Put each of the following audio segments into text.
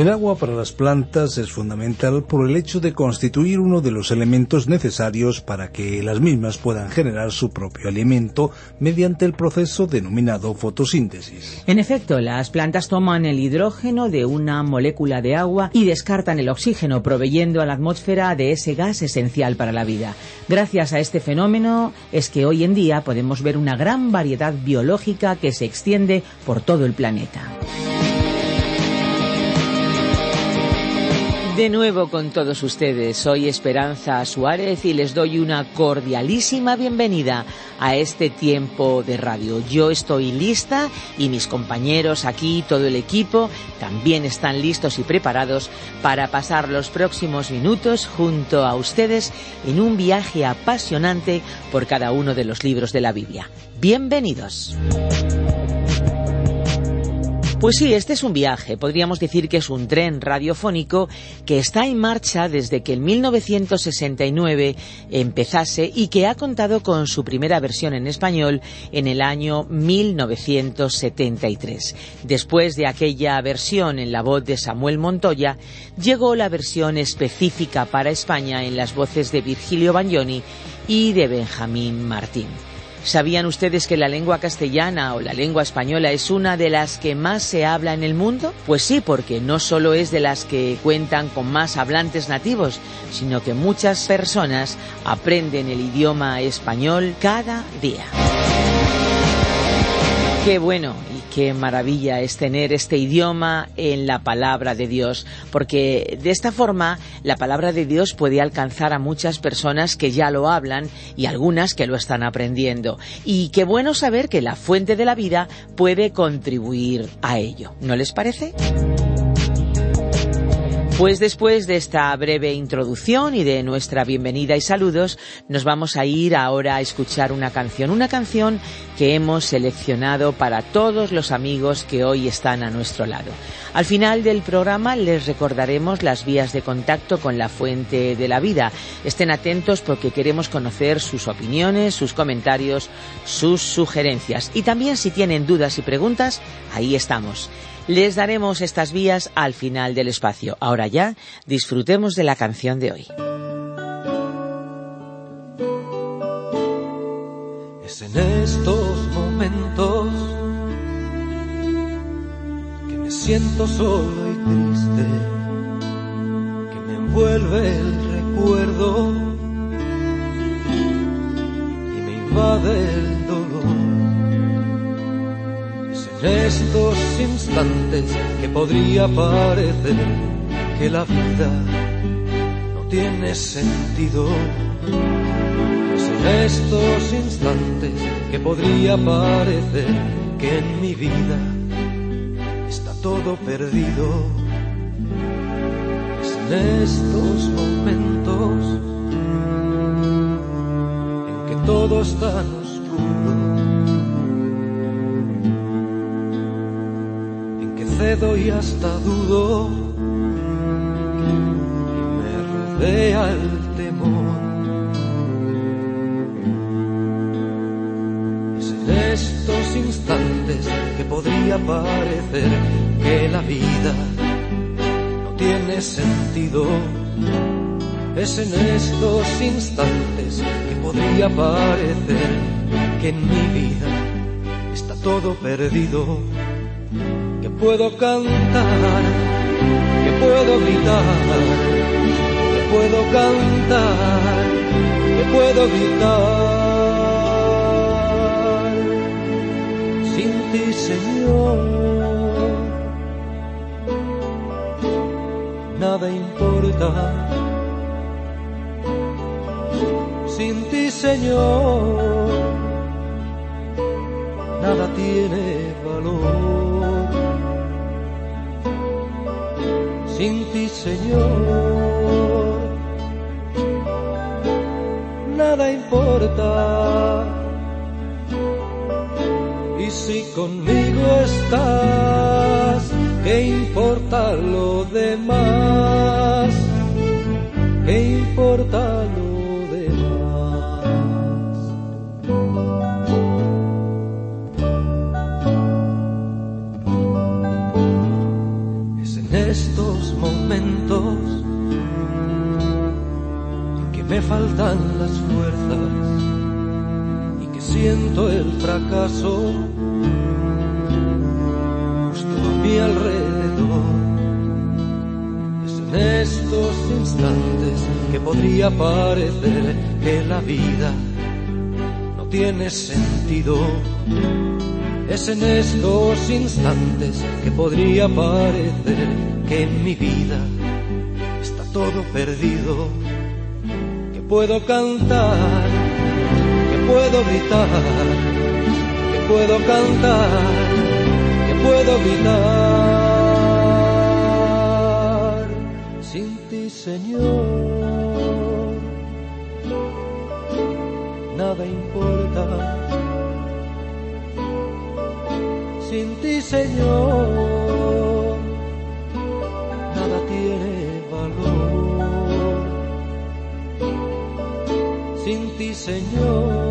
El agua para las plantas es fundamental por el hecho de constituir uno de los elementos necesarios para que las mismas puedan generar su propio alimento mediante el proceso denominado fotosíntesis. En efecto, las plantas toman el hidrógeno de una molécula de agua y descartan el oxígeno, proveyendo a la atmósfera de ese gas esencial para la vida. Gracias a este fenómeno es que hoy en día podemos ver una gran variedad biológica que se extiende por todo el planeta. De nuevo con todos ustedes, soy Esperanza Suárez y les doy una cordialísima bienvenida a este tiempo de radio. Yo estoy lista y mis compañeros aquí, todo el equipo, también están listos y preparados para pasar los próximos minutos junto a ustedes en un viaje apasionante por cada uno de los libros de la Biblia. Bienvenidos. Pues sí, este es un viaje, podríamos decir que es un tren radiofónico que está en marcha desde que en 1969 empezase y que ha contado con su primera versión en español en el año 1973. Después de aquella versión en la voz de Samuel Montoya, llegó la versión específica para España en las voces de Virgilio Bagnoni y de Benjamín Martín. ¿Sabían ustedes que la lengua castellana o la lengua española es una de las que más se habla en el mundo? Pues sí, porque no solo es de las que cuentan con más hablantes nativos, sino que muchas personas aprenden el idioma español cada día. Qué bueno y qué maravilla es tener este idioma en la palabra de Dios, porque de esta forma la palabra de Dios puede alcanzar a muchas personas que ya lo hablan y algunas que lo están aprendiendo. Y qué bueno saber que la fuente de la vida puede contribuir a ello. ¿No les parece? Pues después de esta breve introducción y de nuestra bienvenida y saludos, nos vamos a ir ahora a escuchar una canción, una canción que hemos seleccionado para todos los amigos que hoy están a nuestro lado. Al final del programa les recordaremos las vías de contacto con la fuente de la vida. Estén atentos porque queremos conocer sus opiniones, sus comentarios, sus sugerencias. Y también si tienen dudas y preguntas, ahí estamos. Les daremos estas vías al final del espacio. Ahora ya, disfrutemos de la canción de hoy. Es en estos momentos que me siento solo y triste, que me envuelve el recuerdo y me invade el estos instantes que podría parecer que la vida no tiene sentido. En estos instantes que podría parecer que en mi vida está todo perdido. Es en estos momentos en que todo está cedo y hasta dudo me rodea el temor. Es en estos instantes que podría parecer que la vida no tiene sentido. Es en estos instantes que podría parecer que en mi vida está todo perdido. Puedo cantar, que puedo gritar, que puedo cantar, que puedo gritar. Sin ti, Señor, nada importa. Sin ti, Señor, nada tiene valor. Sin ti, Señor, nada importa. Y si conmigo estás, ¿qué importa lo demás? ¿Qué importa lo me faltan las fuerzas y que siento el fracaso justo a mi alrededor. Es en estos instantes que podría parecer que la vida no tiene sentido. Es en estos instantes que podría parecer que en mi vida está todo perdido puedo cantar, que puedo gritar, que puedo cantar, que puedo gritar. Sin ti, Señor, nada importa. Sin ti, Señor, Señor.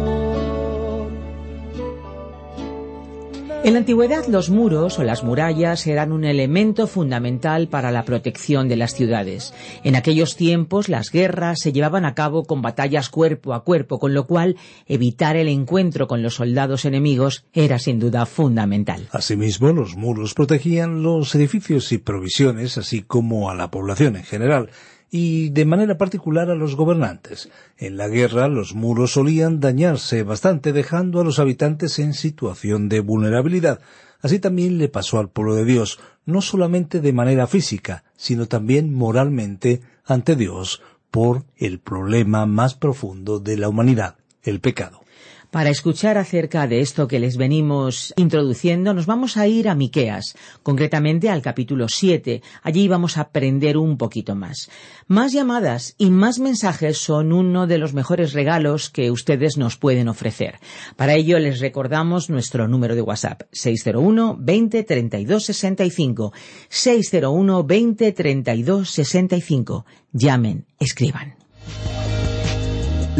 En la antigüedad los muros o las murallas eran un elemento fundamental para la protección de las ciudades. En aquellos tiempos las guerras se llevaban a cabo con batallas cuerpo a cuerpo, con lo cual evitar el encuentro con los soldados enemigos era sin duda fundamental. Asimismo, los muros protegían los edificios y provisiones, así como a la población en general y de manera particular a los gobernantes. En la guerra los muros solían dañarse bastante dejando a los habitantes en situación de vulnerabilidad. Así también le pasó al pueblo de Dios, no solamente de manera física, sino también moralmente ante Dios por el problema más profundo de la humanidad, el pecado. Para escuchar acerca de esto que les venimos introduciendo, nos vamos a ir a Miqueas, concretamente al capítulo 7. Allí vamos a aprender un poquito más. Más llamadas y más mensajes son uno de los mejores regalos que ustedes nos pueden ofrecer. Para ello les recordamos nuestro número de WhatsApp 601 20 32 65 601 20 32 65. Llamen, escriban.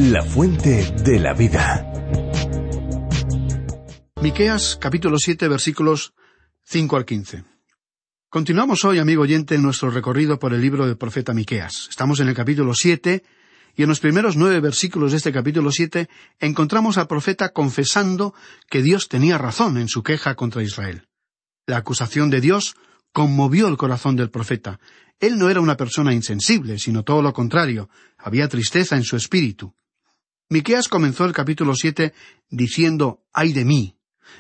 La fuente de la vida. Miqueas capítulo 7 versículos 5 al 15. Continuamos hoy, amigo oyente, en nuestro recorrido por el libro del profeta Miqueas. Estamos en el capítulo 7 y en los primeros nueve versículos de este capítulo 7 encontramos al profeta confesando que Dios tenía razón en su queja contra Israel. La acusación de Dios conmovió el corazón del profeta. Él no era una persona insensible, sino todo lo contrario, había tristeza en su espíritu. Miqueas comenzó el capítulo siete diciendo ay de mí,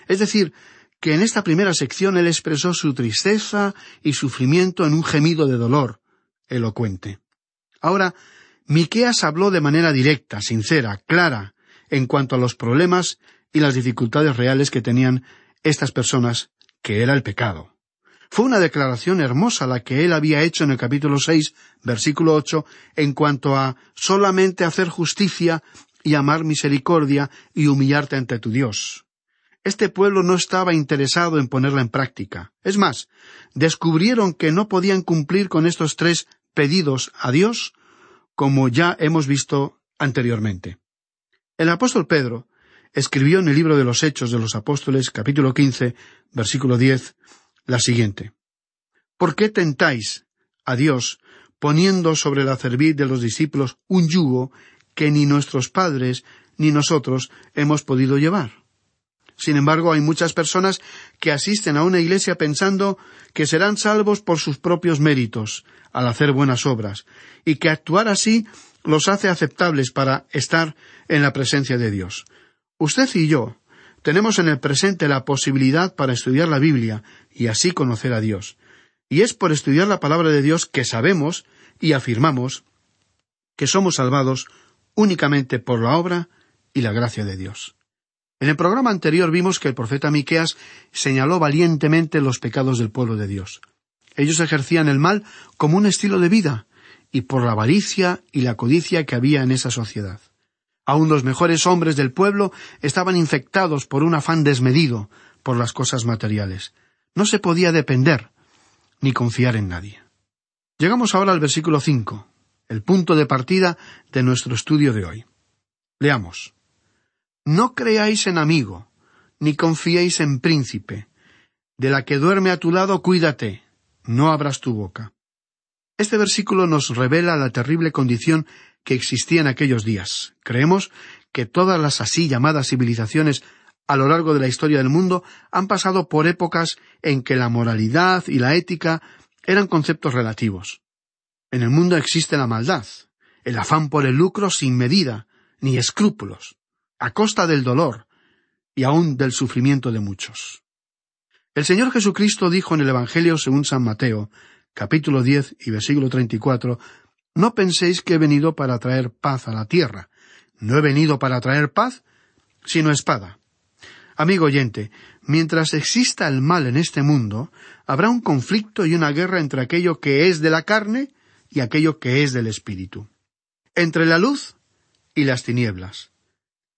es decir, que en esta primera sección él expresó su tristeza y sufrimiento en un gemido de dolor elocuente. Ahora, Miqueas habló de manera directa, sincera, clara, en cuanto a los problemas y las dificultades reales que tenían estas personas, que era el pecado. Fue una declaración hermosa la que él había hecho en el capítulo seis, versículo ocho, en cuanto a solamente hacer justicia y amar misericordia y humillarte ante tu Dios este pueblo no estaba interesado en ponerla en práctica. Es más, descubrieron que no podían cumplir con estos tres pedidos a Dios, como ya hemos visto anteriormente. El apóstol Pedro escribió en el libro de los Hechos de los Apóstoles, capítulo quince, versículo diez, la siguiente. ¿Por qué tentáis a Dios poniendo sobre la cerviz de los discípulos un yugo que ni nuestros padres ni nosotros hemos podido llevar? Sin embargo, hay muchas personas que asisten a una iglesia pensando que serán salvos por sus propios méritos, al hacer buenas obras, y que actuar así los hace aceptables para estar en la presencia de Dios. Usted y yo tenemos en el presente la posibilidad para estudiar la Biblia y así conocer a Dios. Y es por estudiar la palabra de Dios que sabemos y afirmamos que somos salvados únicamente por la obra y la gracia de Dios. En el programa anterior vimos que el profeta Miqueas señaló valientemente los pecados del pueblo de Dios. Ellos ejercían el mal como un estilo de vida, y por la avaricia y la codicia que había en esa sociedad. Aun los mejores hombres del pueblo estaban infectados por un afán desmedido por las cosas materiales. No se podía depender ni confiar en nadie. Llegamos ahora al versículo cinco, el punto de partida de nuestro estudio de hoy. Leamos. No creáis en amigo, ni confiéis en príncipe. De la que duerme a tu lado, cuídate, no abras tu boca. Este versículo nos revela la terrible condición que existía en aquellos días. Creemos que todas las así llamadas civilizaciones a lo largo de la historia del mundo han pasado por épocas en que la moralidad y la ética eran conceptos relativos. En el mundo existe la maldad, el afán por el lucro sin medida, ni escrúpulos, a costa del dolor y aun del sufrimiento de muchos. El Señor Jesucristo dijo en el Evangelio según San Mateo, capítulo diez y versículo treinta y cuatro, No penséis que he venido para traer paz a la tierra. No he venido para traer paz, sino espada. Amigo oyente, mientras exista el mal en este mundo, habrá un conflicto y una guerra entre aquello que es de la carne y aquello que es del espíritu. Entre la luz y las tinieblas.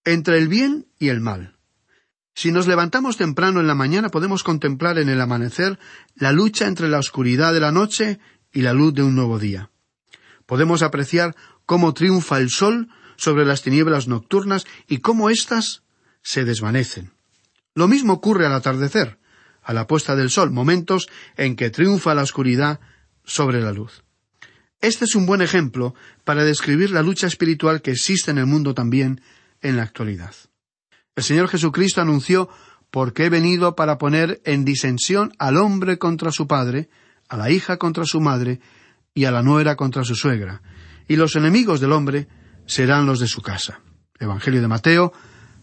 Entre el bien y el mal. Si nos levantamos temprano en la mañana podemos contemplar en el amanecer la lucha entre la oscuridad de la noche y la luz de un nuevo día. Podemos apreciar cómo triunfa el sol sobre las tinieblas nocturnas y cómo éstas se desvanecen. Lo mismo ocurre al atardecer, a la puesta del sol, momentos en que triunfa la oscuridad sobre la luz. Este es un buen ejemplo para describir la lucha espiritual que existe en el mundo también en la actualidad. El Señor Jesucristo anunció porque he venido para poner en disensión al hombre contra su padre, a la hija contra su madre y a la nuera contra su suegra, y los enemigos del hombre serán los de su casa. Evangelio de Mateo,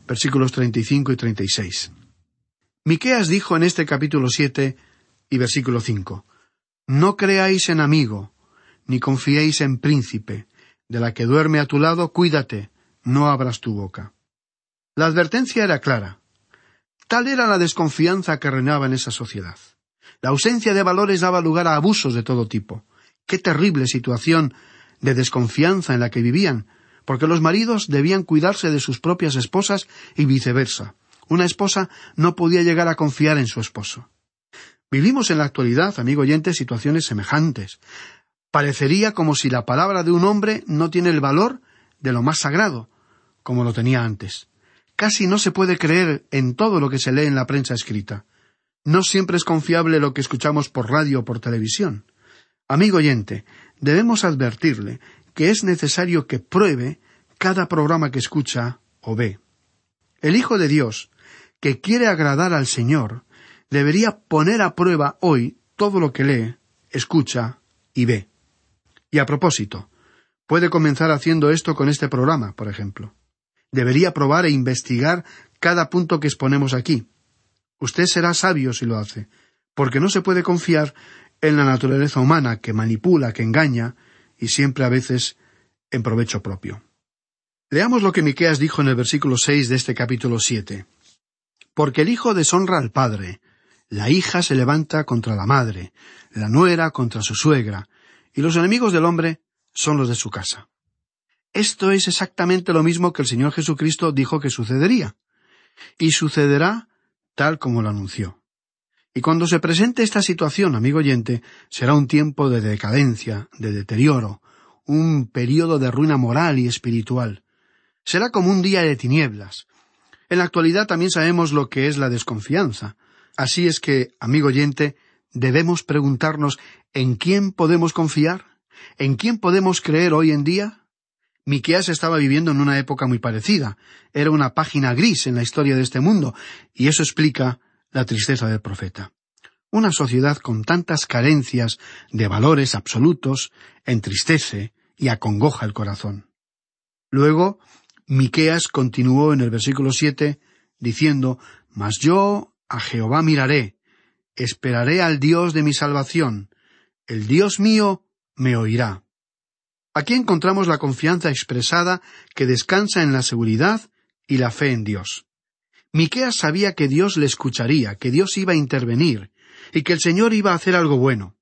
versículos 35 y 36. Miqueas dijo en este capítulo siete y versículo cinco No creáis en amigo, ni confiéis en príncipe, de la que duerme a tu lado, cuídate, no abras tu boca. La advertencia era clara. Tal era la desconfianza que reinaba en esa sociedad. La ausencia de valores daba lugar a abusos de todo tipo. Qué terrible situación de desconfianza en la que vivían, porque los maridos debían cuidarse de sus propias esposas y viceversa. Una esposa no podía llegar a confiar en su esposo. Vivimos en la actualidad, amigo oyente, situaciones semejantes. Parecería como si la palabra de un hombre no tiene el valor de lo más sagrado, como lo tenía antes. Casi no se puede creer en todo lo que se lee en la prensa escrita. No siempre es confiable lo que escuchamos por radio o por televisión. Amigo oyente, debemos advertirle que es necesario que pruebe cada programa que escucha o ve. El Hijo de Dios que quiere agradar al Señor debería poner a prueba hoy todo lo que lee, escucha y ve. Y a propósito, puede comenzar haciendo esto con este programa, por ejemplo. Debería probar e investigar cada punto que exponemos aquí. Usted será sabio si lo hace, porque no se puede confiar en la naturaleza humana que manipula, que engaña, y siempre a veces en provecho propio. Leamos lo que Miqueas dijo en el versículo seis de este capítulo siete. Porque el hijo deshonra al padre, la hija se levanta contra la madre, la nuera contra su suegra, y los enemigos del hombre son los de su casa. Esto es exactamente lo mismo que el Señor Jesucristo dijo que sucedería. Y sucederá tal como lo anunció. Y cuando se presente esta situación, amigo oyente, será un tiempo de decadencia, de deterioro, un período de ruina moral y espiritual. Será como un día de tinieblas, en la actualidad también sabemos lo que es la desconfianza. Así es que, amigo oyente, debemos preguntarnos ¿en quién podemos confiar? ¿En quién podemos creer hoy en día? Miqueas estaba viviendo en una época muy parecida. Era una página gris en la historia de este mundo, y eso explica la tristeza del profeta. Una sociedad con tantas carencias de valores absolutos entristece y acongoja el corazón. Luego, Miqueas continuó en el versículo siete diciendo Mas yo a Jehová miraré, esperaré al Dios de mi salvación, el Dios mío me oirá. Aquí encontramos la confianza expresada que descansa en la seguridad y la fe en Dios. Miqueas sabía que Dios le escucharía, que Dios iba a intervenir, y que el Señor iba a hacer algo bueno.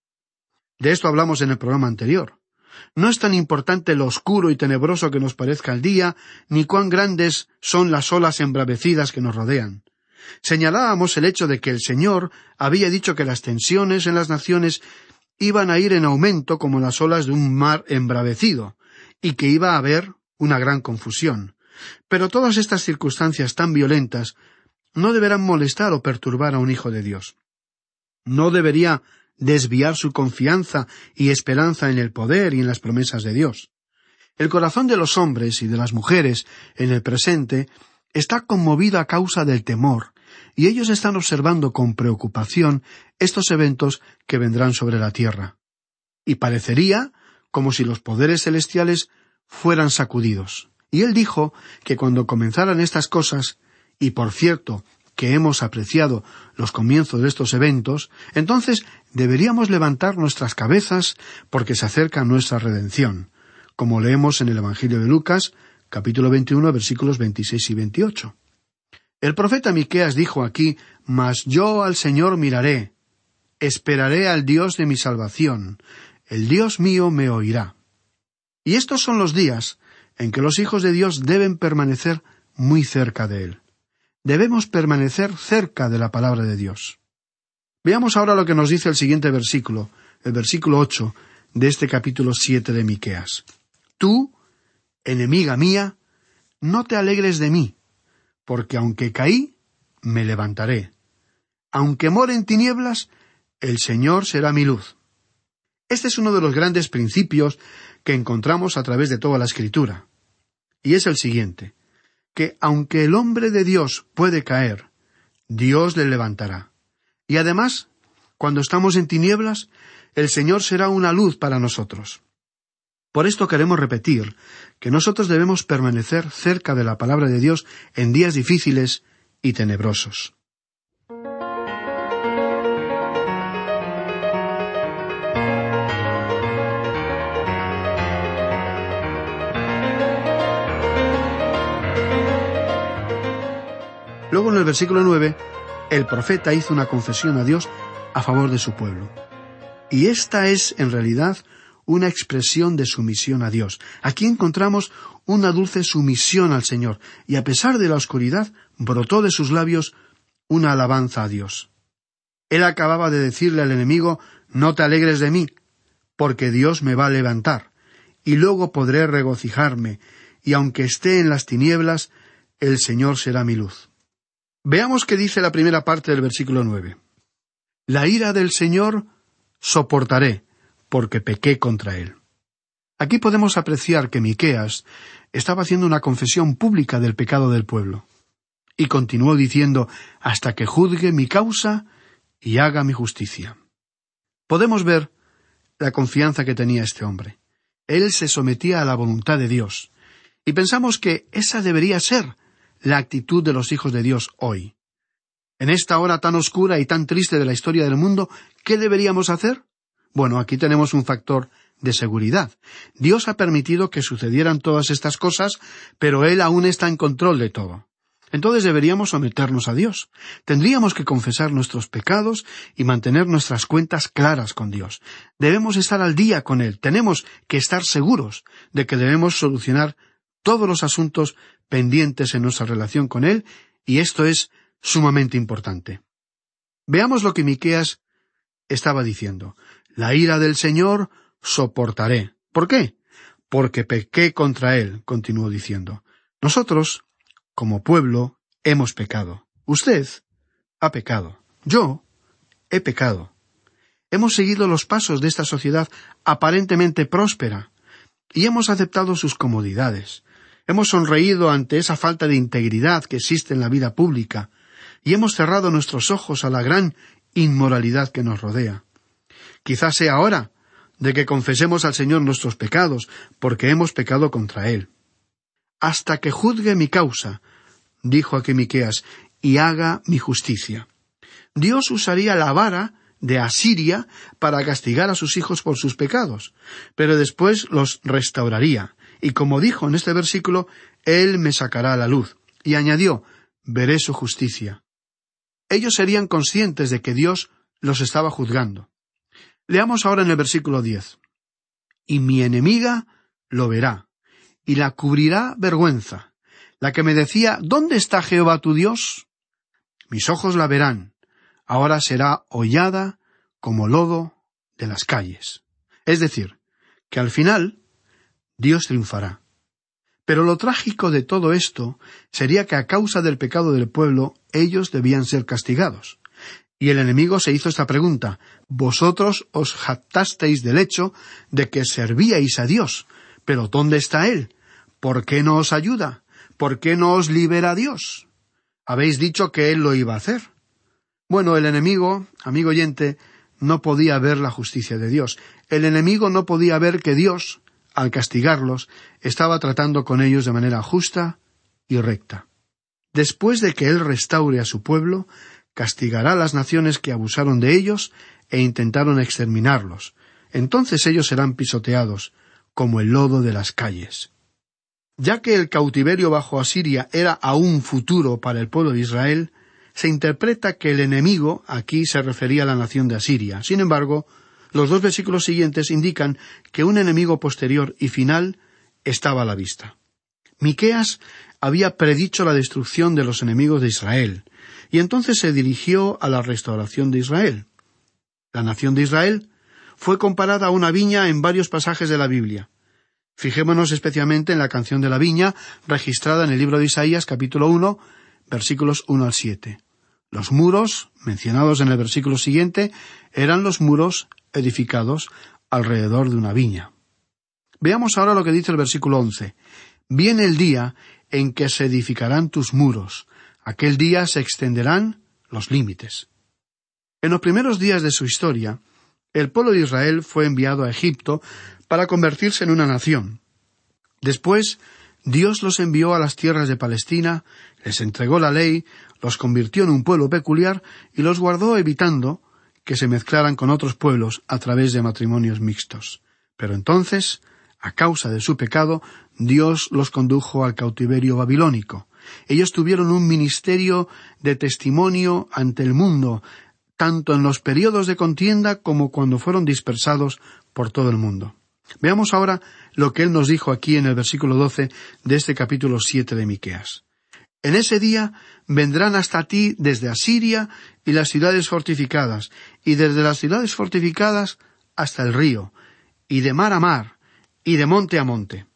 De esto hablamos en el programa anterior. No es tan importante lo oscuro y tenebroso que nos parezca el día, ni cuán grandes son las olas embravecidas que nos rodean. Señalábamos el hecho de que el Señor había dicho que las tensiones en las naciones iban a ir en aumento como las olas de un mar embravecido, y que iba a haber una gran confusión. Pero todas estas circunstancias tan violentas no deberán molestar o perturbar a un hijo de Dios. No debería desviar su confianza y esperanza en el poder y en las promesas de Dios. El corazón de los hombres y de las mujeres en el presente está conmovido a causa del temor, y ellos están observando con preocupación estos eventos que vendrán sobre la tierra. Y parecería como si los poderes celestiales fueran sacudidos. Y él dijo que cuando comenzaran estas cosas, y por cierto, que hemos apreciado los comienzos de estos eventos, entonces deberíamos levantar nuestras cabezas porque se acerca nuestra redención, como leemos en el Evangelio de Lucas, capítulo 21, versículos 26 y 28. El profeta Miqueas dijo aquí, Mas yo al Señor miraré, esperaré al Dios de mi salvación, el Dios mío me oirá. Y estos son los días en que los hijos de Dios deben permanecer muy cerca de Él debemos permanecer cerca de la palabra de Dios. Veamos ahora lo que nos dice el siguiente versículo, el versículo ocho de este capítulo siete de Miqueas. Tú, enemiga mía, no te alegres de mí, porque aunque caí, me levantaré. Aunque more en tinieblas, el Señor será mi luz. Este es uno de los grandes principios que encontramos a través de toda la Escritura. Y es el siguiente que aunque el hombre de Dios puede caer, Dios le levantará. Y además, cuando estamos en tinieblas, el Señor será una luz para nosotros. Por esto queremos repetir que nosotros debemos permanecer cerca de la palabra de Dios en días difíciles y tenebrosos. Luego en el versículo nueve, el profeta hizo una confesión a Dios a favor de su pueblo. Y esta es, en realidad, una expresión de sumisión a Dios. Aquí encontramos una dulce sumisión al Señor, y a pesar de la oscuridad, brotó de sus labios una alabanza a Dios. Él acababa de decirle al enemigo No te alegres de mí, porque Dios me va a levantar, y luego podré regocijarme, y aunque esté en las tinieblas, el Señor será mi luz. Veamos qué dice la primera parte del versículo nueve. La ira del Señor soportaré, porque pequé contra él. Aquí podemos apreciar que Miqueas estaba haciendo una confesión pública del pecado del pueblo. Y continuó diciendo hasta que juzgue mi causa y haga mi justicia. Podemos ver la confianza que tenía este hombre. Él se sometía a la voluntad de Dios. Y pensamos que esa debería ser la actitud de los hijos de Dios hoy. En esta hora tan oscura y tan triste de la historia del mundo, ¿qué deberíamos hacer? Bueno, aquí tenemos un factor de seguridad. Dios ha permitido que sucedieran todas estas cosas, pero Él aún está en control de todo. Entonces deberíamos someternos a Dios. Tendríamos que confesar nuestros pecados y mantener nuestras cuentas claras con Dios. Debemos estar al día con Él. Tenemos que estar seguros de que debemos solucionar todos los asuntos pendientes en nuestra relación con Él, y esto es sumamente importante. Veamos lo que Miqueas estaba diciendo. La ira del Señor soportaré. ¿Por qué? Porque pequé contra Él, continuó diciendo. Nosotros, como pueblo, hemos pecado. Usted ha pecado. Yo he pecado. Hemos seguido los pasos de esta sociedad aparentemente próspera y hemos aceptado sus comodidades. Hemos sonreído ante esa falta de integridad que existe en la vida pública, y hemos cerrado nuestros ojos a la gran inmoralidad que nos rodea. Quizás sea hora de que confesemos al Señor nuestros pecados, porque hemos pecado contra Él. Hasta que juzgue mi causa, dijo aquí Miqueas, y haga mi justicia. Dios usaría la vara de Asiria para castigar a sus hijos por sus pecados, pero después los restauraría, y como dijo en este versículo, Él me sacará a la luz. Y añadió, veré su justicia. Ellos serían conscientes de que Dios los estaba juzgando. Leamos ahora en el versículo diez. Y mi enemiga lo verá, y la cubrirá vergüenza. La que me decía, ¿Dónde está Jehová tu Dios? Mis ojos la verán, ahora será hollada como lodo de las calles. Es decir, que al final Dios triunfará. Pero lo trágico de todo esto sería que a causa del pecado del pueblo ellos debían ser castigados. Y el enemigo se hizo esta pregunta Vosotros os jactasteis del hecho de que servíais a Dios, pero ¿dónde está Él? ¿Por qué no os ayuda? ¿Por qué no os libera Dios? Habéis dicho que Él lo iba a hacer. Bueno, el enemigo, amigo oyente, no podía ver la justicia de Dios. El enemigo no podía ver que Dios, al castigarlos, estaba tratando con ellos de manera justa y recta. Después de que Él restaure a su pueblo, castigará a las naciones que abusaron de ellos e intentaron exterminarlos. Entonces ellos serán pisoteados, como el lodo de las calles. Ya que el cautiverio bajo Asiria era aún futuro para el pueblo de Israel, se interpreta que el enemigo aquí se refería a la nación de Asiria. Sin embargo, los dos versículos siguientes indican que un enemigo posterior y final estaba a la vista. Miqueas había predicho la destrucción de los enemigos de Israel, y entonces se dirigió a la restauración de Israel. La nación de Israel fue comparada a una viña en varios pasajes de la Biblia. Fijémonos especialmente en la canción de la viña, registrada en el libro de Isaías capítulo uno, versículos uno al siete. Los muros, mencionados en el versículo siguiente, eran los muros edificados alrededor de una viña. Veamos ahora lo que dice el versículo once. Viene el día en que se edificarán tus muros. Aquel día se extenderán los límites. En los primeros días de su historia, el pueblo de Israel fue enviado a Egipto para convertirse en una nación. Después, Dios los envió a las tierras de Palestina, les entregó la ley, los convirtió en un pueblo peculiar y los guardó evitando que se mezclaran con otros pueblos a través de matrimonios mixtos. Pero entonces, a causa de su pecado, Dios los condujo al cautiverio babilónico. Ellos tuvieron un ministerio de testimonio ante el mundo, tanto en los periodos de contienda como cuando fueron dispersados por todo el mundo. Veamos ahora lo que él nos dijo aquí en el versículo doce de este capítulo siete de Miqueas. En ese día vendrán hasta ti desde Asiria y las ciudades fortificadas, y desde las ciudades fortificadas hasta el río, y de mar a mar, y de monte a monte.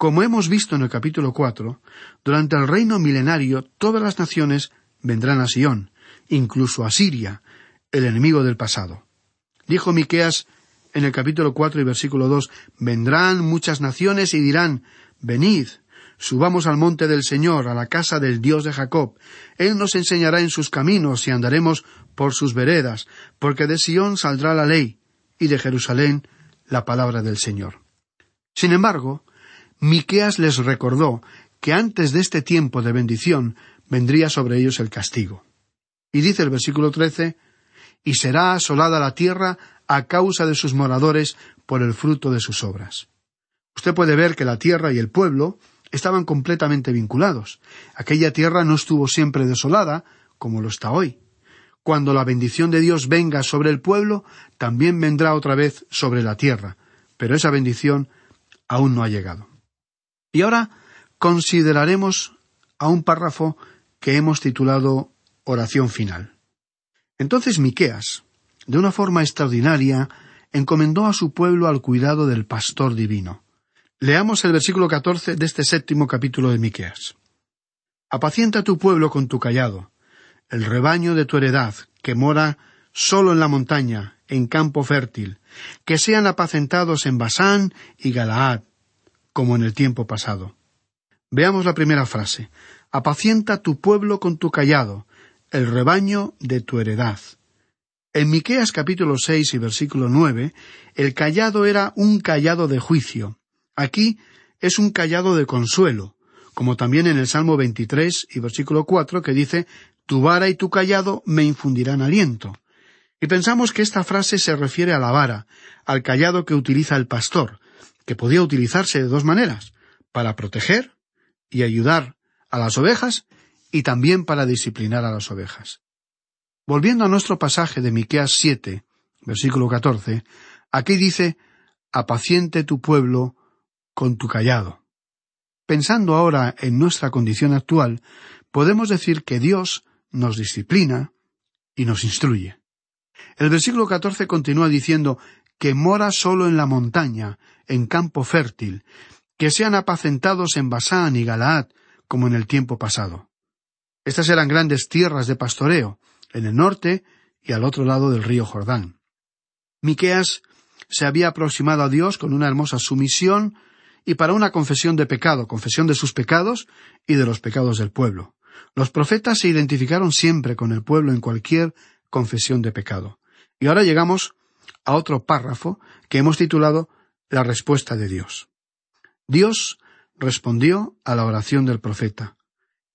Como hemos visto en el capítulo cuatro, durante el reino milenario todas las naciones vendrán a Sión, incluso a Siria, el enemigo del pasado. Dijo Miqueas en el capítulo cuatro y versículo dos Vendrán muchas naciones y dirán Venid, subamos al monte del Señor, a la casa del Dios de Jacob. Él nos enseñará en sus caminos y andaremos por sus veredas, porque de Sión saldrá la ley, y de Jerusalén la palabra del Señor. Sin embargo, Miqueas les recordó que antes de este tiempo de bendición vendría sobre ellos el castigo. Y dice el versículo trece y será asolada la tierra a causa de sus moradores por el fruto de sus obras. Usted puede ver que la tierra y el pueblo estaban completamente vinculados. Aquella tierra no estuvo siempre desolada, como lo está hoy. Cuando la bendición de Dios venga sobre el pueblo, también vendrá otra vez sobre la tierra, pero esa bendición aún no ha llegado. Y ahora consideraremos a un párrafo que hemos titulado Oración final. Entonces Miqueas, de una forma extraordinaria, encomendó a su pueblo al cuidado del pastor divino. Leamos el versículo catorce de este séptimo capítulo de Miqueas. Apacienta tu pueblo con tu callado, el rebaño de tu heredad, que mora solo en la montaña, en campo fértil, que sean apacentados en Basán y Galaad, como en el tiempo pasado. Veamos la primera frase. Apacienta tu pueblo con tu callado, el rebaño de tu heredad. En Miqueas capítulo seis y versículo nueve, el callado era un callado de juicio. Aquí es un callado de consuelo, como también en el Salmo 23 y versículo 4 que dice, Tu vara y tu callado me infundirán aliento. Y pensamos que esta frase se refiere a la vara, al callado que utiliza el pastor, que podía utilizarse de dos maneras, para proteger y ayudar a las ovejas y también para disciplinar a las ovejas. Volviendo a nuestro pasaje de Miqueas 7, versículo 14, aquí dice, apaciente tu pueblo con tu callado. Pensando ahora en nuestra condición actual, podemos decir que Dios nos disciplina y nos instruye. El versículo 14 continúa diciendo que mora solo en la montaña, en campo fértil, que sean apacentados en Basán y Galaad, como en el tiempo pasado. Estas eran grandes tierras de pastoreo, en el norte y al otro lado del río Jordán. Miqueas se había aproximado a Dios con una hermosa sumisión y para una confesión de pecado, confesión de sus pecados y de los pecados del pueblo. Los profetas se identificaron siempre con el pueblo en cualquier confesión de pecado. Y ahora llegamos a otro párrafo que hemos titulado La respuesta de Dios. Dios respondió a la oración del profeta.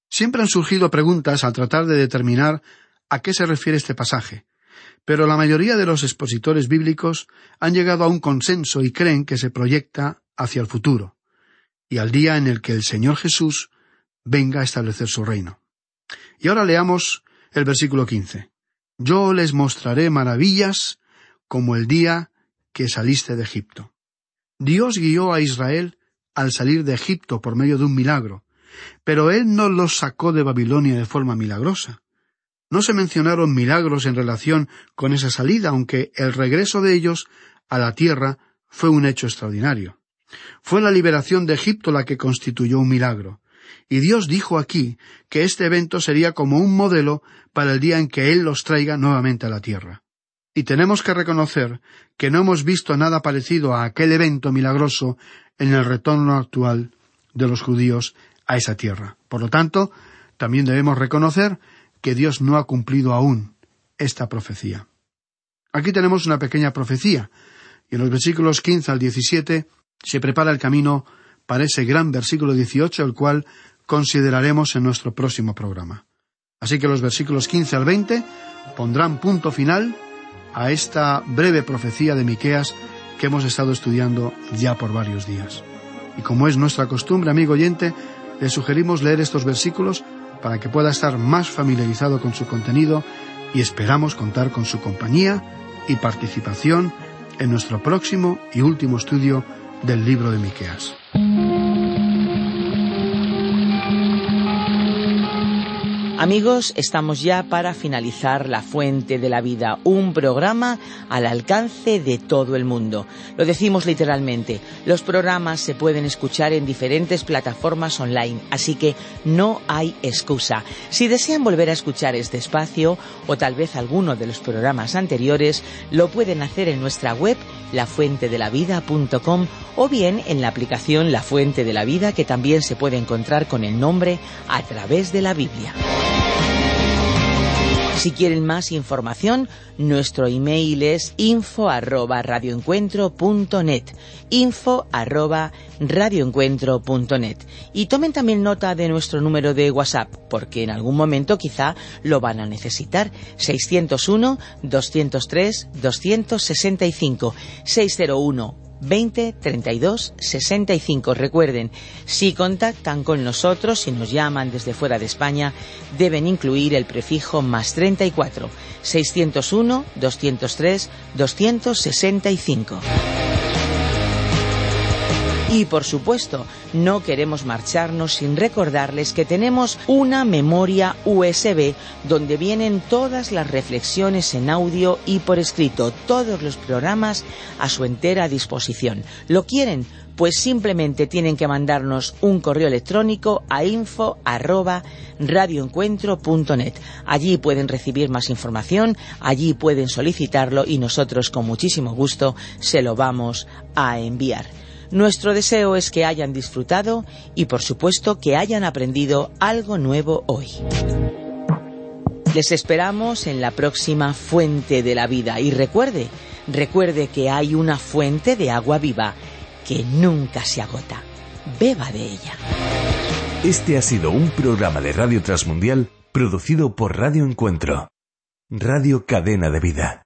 Siempre han surgido preguntas al tratar de determinar a qué se refiere este pasaje, pero la mayoría de los expositores bíblicos han llegado a un consenso y creen que se proyecta hacia el futuro, y al día en el que el Señor Jesús venga a establecer su reino. Y ahora leamos el versículo quince. Yo les mostraré maravillas como el día que saliste de Egipto. Dios guió a Israel al salir de Egipto por medio de un milagro, pero Él no los sacó de Babilonia de forma milagrosa. No se mencionaron milagros en relación con esa salida, aunque el regreso de ellos a la tierra fue un hecho extraordinario. Fue la liberación de Egipto la que constituyó un milagro. Y Dios dijo aquí que este evento sería como un modelo para el día en que Él los traiga nuevamente a la tierra. Y tenemos que reconocer que no hemos visto nada parecido a aquel evento milagroso en el retorno actual de los judíos a esa tierra. Por lo tanto, también debemos reconocer que Dios no ha cumplido aún esta profecía. Aquí tenemos una pequeña profecía, y en los versículos quince al diecisiete se prepara el camino para ese gran versículo dieciocho, el cual consideraremos en nuestro próximo programa. Así que los versículos quince al veinte pondrán punto final a esta breve profecía de Miqueas que hemos estado estudiando ya por varios días. Y como es nuestra costumbre, amigo oyente, le sugerimos leer estos versículos para que pueda estar más familiarizado con su contenido y esperamos contar con su compañía y participación en nuestro próximo y último estudio del libro de Miqueas. Amigos, estamos ya para finalizar La Fuente de la Vida, un programa al alcance de todo el mundo. Lo decimos literalmente, los programas se pueden escuchar en diferentes plataformas online, así que no hay excusa. Si desean volver a escuchar este espacio o tal vez alguno de los programas anteriores, lo pueden hacer en nuestra web lafuentedelavida.com o bien en la aplicación La Fuente de la Vida que también se puede encontrar con el nombre a través de la Biblia. Si quieren más información, nuestro email es info arroba radioencuentro.net info arroba radioencuentro.net y tomen también nota de nuestro número de WhatsApp porque en algún momento quizá lo van a necesitar. 601 203 265 601 20 32 65. Recuerden, si contactan con nosotros, si nos llaman desde fuera de España, deben incluir el prefijo más 34 601 203 265. Y por supuesto, no queremos marcharnos sin recordarles que tenemos una memoria USB donde vienen todas las reflexiones en audio y por escrito, todos los programas a su entera disposición. ¿Lo quieren? Pues simplemente tienen que mandarnos un correo electrónico a info Allí pueden recibir más información, allí pueden solicitarlo y nosotros con muchísimo gusto se lo vamos a enviar. Nuestro deseo es que hayan disfrutado y por supuesto que hayan aprendido algo nuevo hoy. Les esperamos en la próxima fuente de la vida y recuerde, recuerde que hay una fuente de agua viva que nunca se agota. Beba de ella. Este ha sido un programa de Radio Transmundial producido por Radio Encuentro, Radio Cadena de Vida.